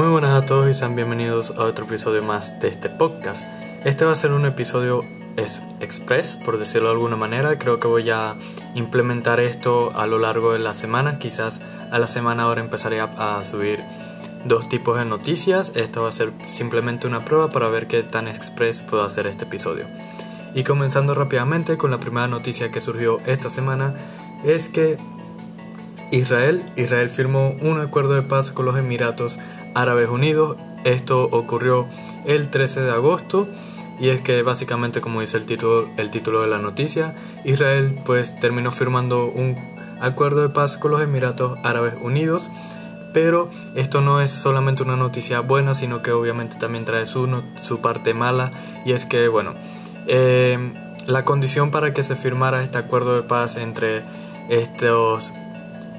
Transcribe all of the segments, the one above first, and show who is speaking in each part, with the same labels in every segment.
Speaker 1: Muy buenas a todos y sean bienvenidos a otro episodio más de este podcast. Este va a ser un episodio es express, por decirlo de alguna manera. Creo que voy a implementar esto a lo largo de la semana. Quizás a la semana ahora empezaré a, subir dos tipos de noticias. Esto va a ser simplemente una prueba para ver qué tan express puedo hacer este episodio. Y comenzando rápidamente con la primera noticia que surgió esta semana es que Israel, Israel firmó un acuerdo de paz con los Emiratos Árabes Unidos. Esto ocurrió el 13 de agosto y es que básicamente como dice el título, el título de la noticia, Israel pues terminó firmando un acuerdo de paz con los Emiratos Árabes Unidos, pero esto no es solamente una noticia buena, sino que obviamente también trae su, su parte mala y es que bueno, eh, la condición para que se firmara este acuerdo de paz entre estos,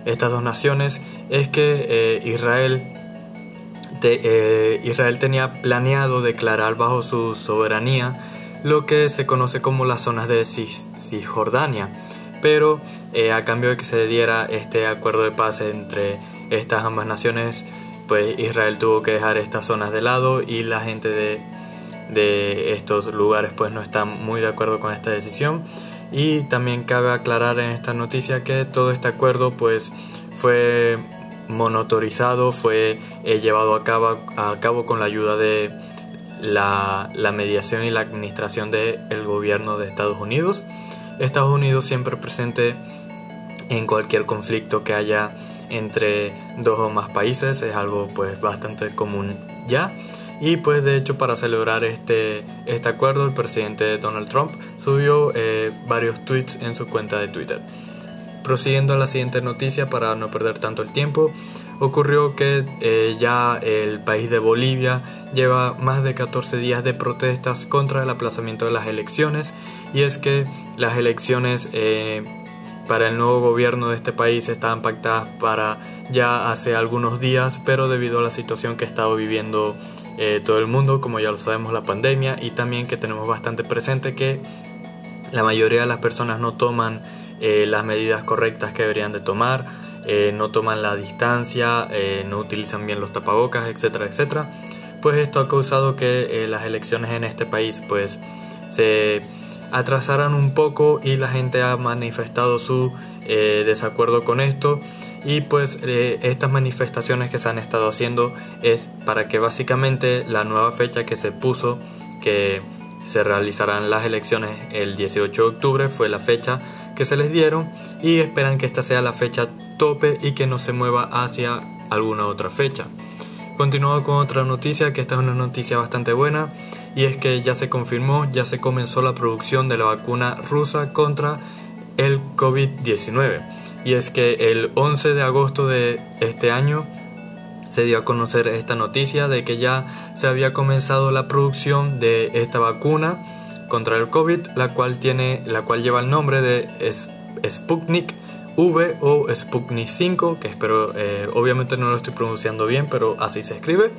Speaker 1: estas dos naciones es que eh, Israel eh, Israel tenía planeado declarar bajo su soberanía lo que se conoce como las zonas de Cisjordania, pero eh, a cambio de que se diera este acuerdo de paz entre estas ambas naciones, pues Israel tuvo que dejar estas zonas de lado y la gente de, de estos lugares pues no está muy de acuerdo con esta decisión. Y también cabe aclarar en esta noticia que todo este acuerdo pues fue monotorizado, fue eh, llevado a cabo, a cabo con la ayuda de la, mediación y la administración del gobierno de Estados Unidos. Estados Unidos siempre presente en cualquier conflicto que haya entre dos o más países, es algo pues bastante común ya. Y pues de hecho para celebrar este, este acuerdo el presidente Donald Trump subió eh, varios tweets en su cuenta de Twitter. Prosiguiendo a la siguiente noticia para no perder tanto el tiempo, ocurrió que eh, ya el país de Bolivia lleva más de 14 días de protestas contra el aplazamiento de las elecciones y es que las elecciones eh, para el nuevo gobierno de este país estaban pactadas para ya hace algunos días, pero debido a la situación que ha estado viviendo eh, todo el mundo, como ya lo sabemos, la pandemia, y también que tenemos bastante presente que la mayoría de las personas no toman eh, las medidas correctas que deberían de tomar, eh, no toman la distancia, eh, no utilizan bien los tapabocas, etcétera, etcétera. Pues esto ha causado que las elecciones en este país pues se atrasaran un poco y la gente ha manifestado su desacuerdo con esto y pues estas manifestaciones que se han estado haciendo es para que básicamente la nueva fecha que se puso que se realizarán las elecciones el 18 de octubre fue la fecha que se les dieron y esperan que esta sea la fecha tope y que no se mueva hacia alguna otra fecha. Continuando con otra noticia, que esta es una noticia bastante buena, y es que ya se confirmó, ya se comenzó la producción de la vacuna rusa contra el COVID-19. Y es que el 11 de agosto de este año se dio a conocer esta noticia de que ya se había comenzado la producción de esta vacuna contra el COVID, la cual, tiene, la cual lleva el nombre de Sputnik V o Sputnik 5, que espero, eh, obviamente no lo estoy pronunciando bien, pero así se escribe.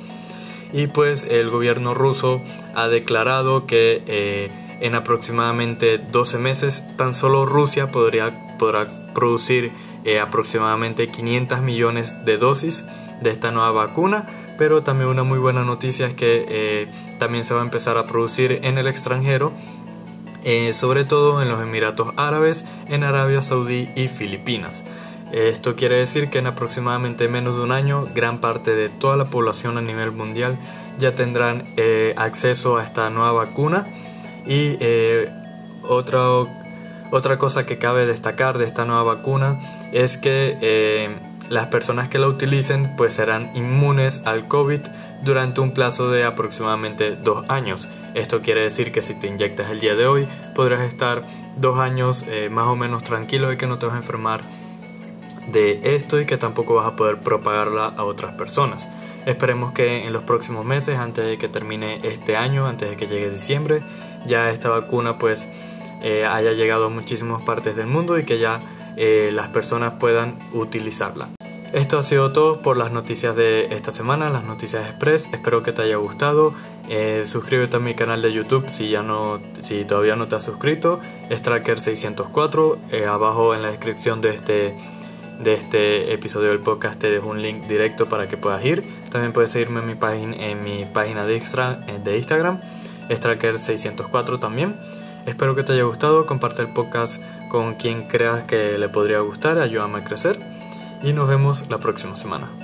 Speaker 1: Y pues el gobierno ruso ha declarado que eh, en aproximadamente 12 meses tan solo Rusia podría, podrá producir eh, aproximadamente 500 millones de dosis de esta nueva vacuna, pero también una muy buena noticia es que eh, también se va a empezar a producir en el extranjero, eh, sobre todo en los Emiratos Árabes, en Arabia Saudí y Filipinas. Esto quiere decir que en aproximadamente menos de un año gran parte de toda la población a nivel mundial ya tendrán eh, acceso a esta nueva vacuna y otra, otra cosa que cabe destacar de esta nueva vacuna es que las personas que la utilicen pues serán inmunes al COVID durante un plazo de aproximadamente dos años. Esto quiere decir que si te inyectas el día de hoy podrás estar dos años eh, más o menos tranquilo de que no te vas a enfermar de esto y que tampoco vas a poder propagarla a otras personas. Esperemos que en los próximos meses, antes de que termine este año, antes de que llegue diciembre, ya esta vacuna pues eh, haya llegado a muchísimas partes del mundo y que ya eh, las personas puedan utilizarla. Esto ha sido todo por las noticias de esta semana, las noticias express. Espero que te haya gustado. Eh, suscríbete a mi canal de YouTube si ya no, si todavía no te has suscrito. Es Tracker 604. Eh, abajo en la descripción de este de este episodio del podcast te dejo un link directo para que puedas ir. También puedes seguirme en mi página, en mi página de, extra, de Instagram, Stracker604 también. Espero que te haya gustado, comparte el podcast con quien creas que le podría gustar, ayúdame a crecer y nos vemos la próxima semana.